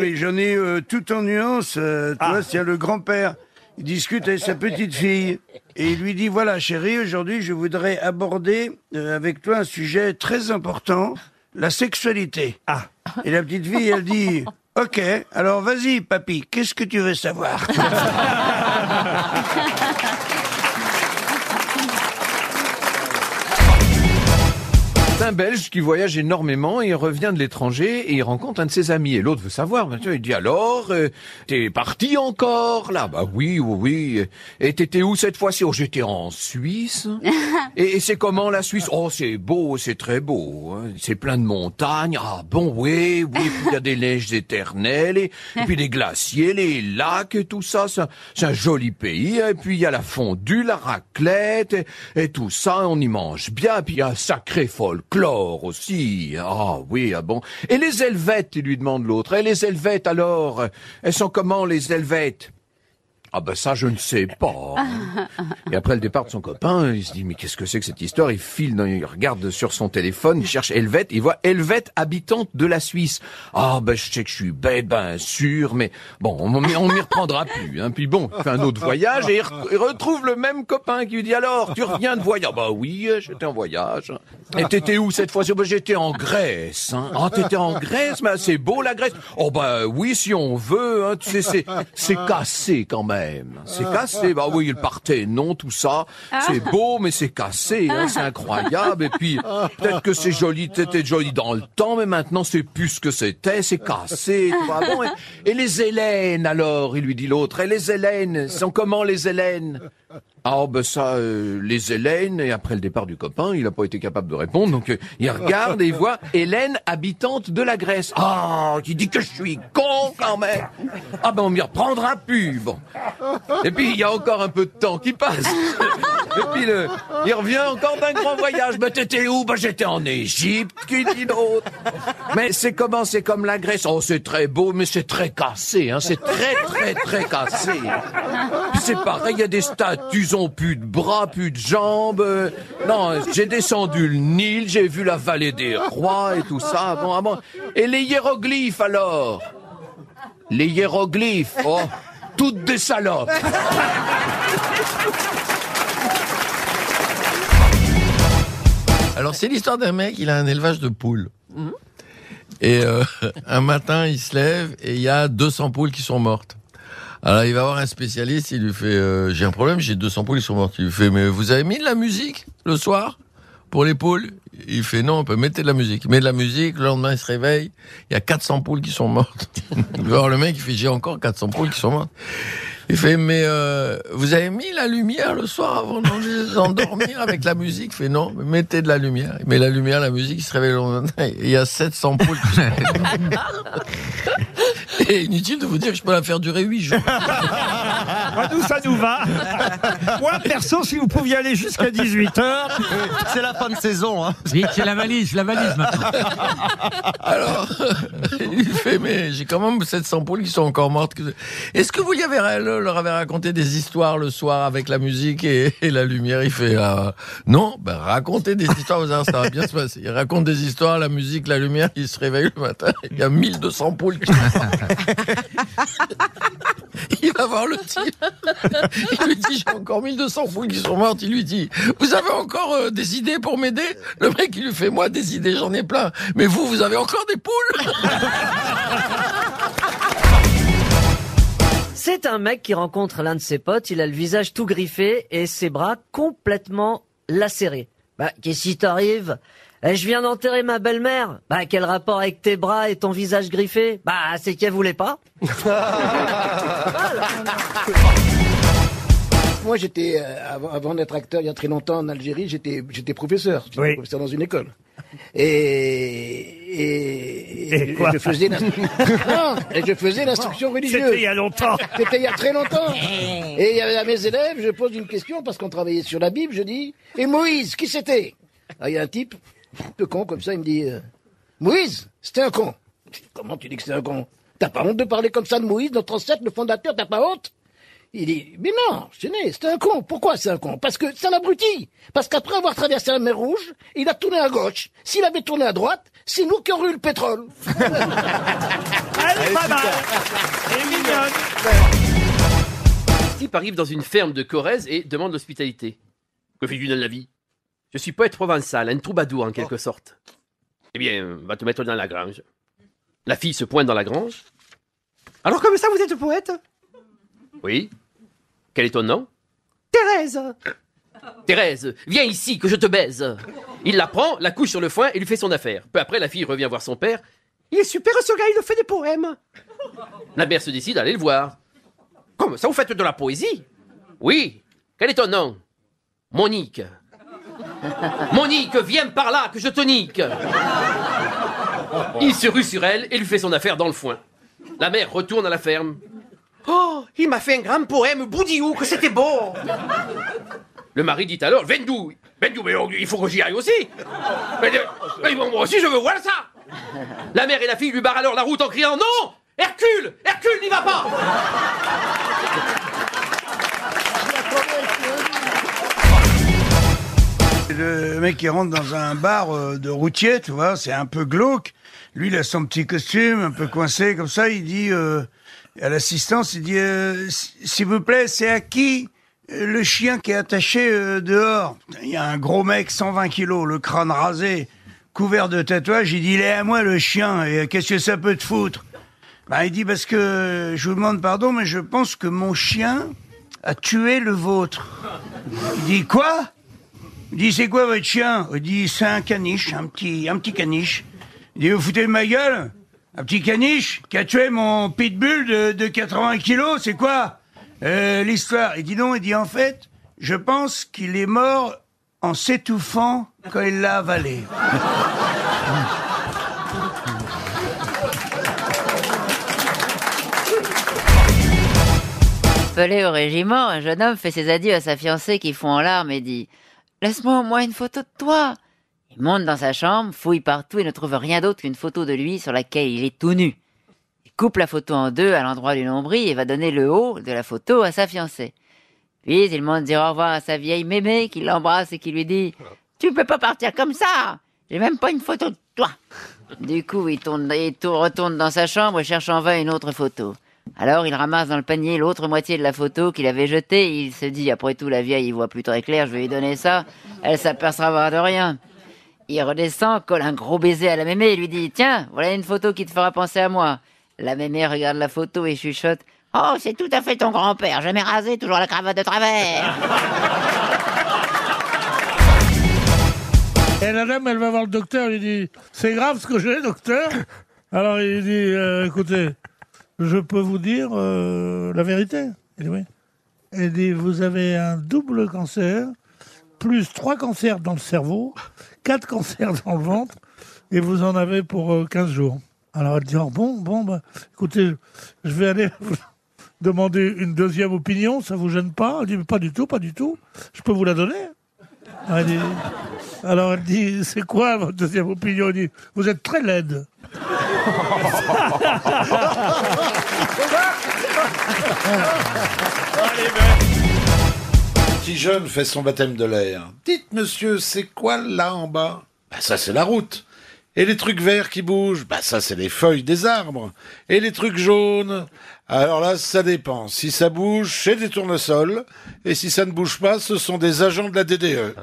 mais j'en ai euh, tout en nuance. euh, tu Ah. vois, c'est le grand-père. Il discute avec sa petite fille et il lui dit voilà chérie aujourd'hui je voudrais aborder euh, avec toi un sujet très important la sexualité. Ah. Et la petite fille elle dit ok alors vas-y papy qu'est-ce que tu veux savoir? C'est un Belge qui voyage énormément et il revient de l'étranger et il rencontre un de ses amis. Et l'autre veut savoir. Maintenant, il dit alors, euh, t'es parti encore? Là Bah oui, oui, oui. Et t'étais où cette fois-ci? Oh, j'étais en Suisse. et et c'est comment la Suisse? Oh, c'est beau, c'est très beau. hein. C'est plein de montagnes. Ah bon, oui, oui. Puis il y a des neiges éternelles et, et puis des glaciers, les lacs et tout ça. C'est un, c'est un joli pays. Et puis il y a la fondue, la raclette et, et tout ça. On y mange bien. Puis il y a un sacré folklore aussi. Ah oui, ah bon. Et les Helvètes, lui demande l'autre. Et les Helvètes alors? Elles sont comment les Helvètes? Ah ben ça je ne sais pas. Et après le départ de son copain, il se dit mais qu'est-ce que c'est que cette histoire? Il file, dans, il regarde sur son téléphone, il cherche Helvète, il voit Helvète habitante de la Suisse. Ah ben je sais que je suis bête, ben sûr, mais bon on m'y reprendra plus. Hein. Puis bon, il fait un autre voyage et il, re- il retrouve le même copain qui lui dit alors tu reviens de voyage? Bah oui, j'étais en voyage. Et t'étais où cette fois-ci? Bah, J'étais en Grèce. Hein. Ah t'étais en Grèce, mais c'est beau la Grèce. Oh bah oui si on veut. Hein. Tu sais c'est cassé quand même. C'est cassé. Bah oui, il partait, non, tout ça. C'est beau, mais c'est cassé. Hein, c'est incroyable. Et puis, peut-être que c'est joli, c'était joli dans le temps, mais maintenant c'est plus ce que c'était. C'est cassé. Bon, et, et les Hélènes, alors, il lui dit l'autre. Et les Hélènes, sont comment les Hélènes? Ah ben ça, euh, les Hélènes, et après le départ du copain, il n'a pas été capable de répondre, donc euh, il regarde et il voit Hélène, habitante de la Grèce. Ah, qui dit que je suis con quand même. Ah ben on m'y reprendra plus, bon. Et puis il y a encore un peu de temps qui passe. Et puis le, il revient encore d'un grand voyage. Ben t'étais où? Ben j'étais en Égypte, qui dit d'autre. Mais c'est comment? C'est comme la Grèce. Oh c'est très beau, mais c'est très cassé, hein. C'est très très très cassé. C'est pareil, il y a des statues, ils ont plus de bras, plus de jambes. Euh, Non, j'ai descendu le Nil, j'ai vu la vallée des rois et tout ça. Bon, ah bon. Et les hiéroglyphes alors? Les hiéroglyphes, oh, toutes des salopes. Alors c'est l'histoire d'un mec, il a un élevage de poules. Et euh, un matin, il se lève et il y a 200 poules qui sont mortes. Alors il va voir un spécialiste, il lui fait euh, j'ai un problème, j'ai 200 poules qui sont mortes. Il lui fait mais vous avez mis de la musique le soir pour les poules? Il fait non, on peut mettre de la musique. Il met de la musique, le lendemain il se réveille, il y a 400 poules qui sont mortes. Le mec il fait j'ai encore 400 poules qui sont mortes. Il fait mais euh, vous avez mis la lumière le soir avant d'endormir avec la musique? Il fait non, mettez de la lumière. Il met la lumière, la musique, il se réveille le lendemain, il y a 700 poules. qui sont mortes. Et inutile de vous dire que je peux la faire durer 8 jours. Ah, nous, ça nous va. Moi, perso, si vous pouviez aller jusqu'à 18h, C'est la fin de saison. Hein. Vite, c'est la valise, la valise maintenant. Alors, il fait, mais j'ai quand même 700 poules qui sont encore mortes. Est-ce que vous y avez, leur avez raconté des histoires le soir avec la musique et, et la lumière? Il fait, ah, non, ben racontez des histoires, ça va bien se passer. Il raconte des histoires, la musique, la lumière, il se réveille le matin, il y a 1200 poules qui Il va voir le type. Il lui dit, j'ai encore 1200 poules qui sont mortes. Il lui dit, vous avez encore euh, des idées pour m'aider? Le mec, il lui fait, moi, des idées, j'en ai plein. Mais vous, vous avez encore des poules? C'est un mec qui rencontre l'un de ses potes, il a le visage tout griffé et ses bras complètement lacérés. Bah, qu'est-ce qui t'arrive? Eh, Je viens d'enterrer ma belle-mère. Bah, quel rapport avec tes bras et ton visage griffé? Bah, c'est qu'elle voulait pas. Moi, j'étais, euh, avant, avant d'être acteur il y a très longtemps en Algérie, j'étais, j'étais professeur. J'étais Oui. professeur dans une école. Et, et, Et quoi je faisais l'instru- Non, et je faisais l'instruction c'était il y religieuse. a longtemps. C'était il y a très longtemps. Et il y avait à mes élèves, je pose une question parce qu'on travaillait sur la Bible, je dis, et Moïse, qui c'était? Ah, il y a un type, un peu con comme ça, il me dit, euh, Moïse, c'était un con. Comment tu dis que c'est un con? T'as pas honte de parler comme ça de Moïse, notre ancêtre, le fondateur, t'as pas honte? Il dit, mais non, c'était un con. Pourquoi c'est un con? Parce que c'est un abruti. Parce qu'après avoir traversé la mer Rouge, il a tourné à gauche. S'il avait tourné à droite, c'est nous qui aurions eu le pétrole. Elle est pas mal. Elle est mignonne. Type arrive dans une ferme de Corrèze et demande l'hospitalité? Que fais-tu dans la vie? Je suis poète provençal, un troubadour en quelque sorte. Eh bien, va te mettre dans la grange. La fille se pointe dans la grange. Alors comme ça, vous êtes poète? Oui. Quel est ton nom? Thérèse Thérèse, viens ici, que je te baise. Il la prend, la couche sur le foin et lui fait son affaire. Peu après, la fille revient voir son père. Il est super ce gars, il nous fait des poèmes. La mère se décide à aller le voir. Comme ça, vous faites de la poésie? Oui. Quel est ton nom? Monique. Monique, viens par là, que je te nique. Il se rue sur elle et lui fait son affaire dans le foin. La mère retourne à la ferme. Oh, il m'a fait un grand poème, Boudiou, que c'était beau. Le mari dit alors, Vendou, Vendou, mais il faut que j'y aille aussi. Mais, mais moi aussi, je veux voir ça. La mère et la fille lui barrent alors la route en criant, non Hercule Hercule n'y va pas Le mec qui rentre dans un bar euh, de routier, tu vois, c'est un peu glauque. Lui, il a son petit costume, un peu coincé comme ça. Il dit euh, à l'assistance, il dit euh, s'il vous plaît, c'est à qui le chien qui est attaché euh, dehors? Il y a un gros mec, 120 kilos, le crâne rasé, couvert de tatouages. Il dit il est à moi le chien. Et qu'est-ce que ça peut te foutre? Bah, il dit parce que je vous demande pardon, mais je pense que mon chien a tué le vôtre. Il dit quoi? Il dit, c'est quoi votre chien? Il dit, c'est un caniche, un petit, un petit caniche. Il dit, vous foutez de ma gueule? Un petit caniche qui a tué mon pitbull de, de 80 kilos, c'est quoi euh, l'histoire? Il dit non, il dit, en fait, je pense qu'il est mort en s'étouffant quand il l'a avalé. Appelé au régiment, un jeune homme fait ses adieux à sa fiancée qui fond en larmes et dit Laisse-moi au moins une photo de toi. Il monte dans sa chambre, fouille partout et ne trouve rien d'autre qu'une photo de lui sur laquelle il est tout nu. Il coupe la photo en deux à l'endroit du nombril et va donner le haut de la photo à sa fiancée. Puis il monte dire au revoir à sa vieille mémé qui l'embrasse et qui lui dit Tu peux pas partir comme ça J'ai même pas une photo de toi. Du coup, il, il tourne- retourne dans sa chambre et cherche en vain une autre photo. Alors il ramasse dans le panier l'autre moitié de la photo qu'il avait jetée. et Il se dit, après tout, la vieille, il voit plus très clair, je vais lui donner ça. Elle s'apercevra de rien. Il redescend, colle un gros baiser à la mémé et lui dit, tiens, voilà une photo qui te fera penser à moi. La mémé regarde la photo et chuchote, oh, c'est tout à fait ton grand-père, jamais rasé, toujours la cravate de travers. Et la dame, elle va voir le docteur, lui dit C'est grave ce que j'ai, docteur? Alors il dit euh, Écoutez, je peux vous dire euh, la vérité. Elle dit Vous avez un double cancer, plus trois cancers dans le cerveau, quatre cancers dans le ventre, et vous en avez pour euh, 15 jours. Alors elle dit Oh, Bon, bon, bah, écoutez, je vais aller vous demander une deuxième opinion, ça vous gêne pas? Elle dit Pas du tout, pas du tout. Je peux vous la donner? Alors elle, dit, dit, c'est quoi votre deuxième opinion? Elle dit, vous êtes très laide. Petit jeune fait son baptême de l'air. Dites, monsieur, c'est quoi là en bas? Bah ça, c'est la route. Et les trucs verts qui bougent? Bah ça, c'est les feuilles des arbres. Et les trucs jaunes? Alors là, ça dépend. Si ça bouge, c'est des tournesols. Et si ça ne bouge pas, ce sont des agents de la. DDE.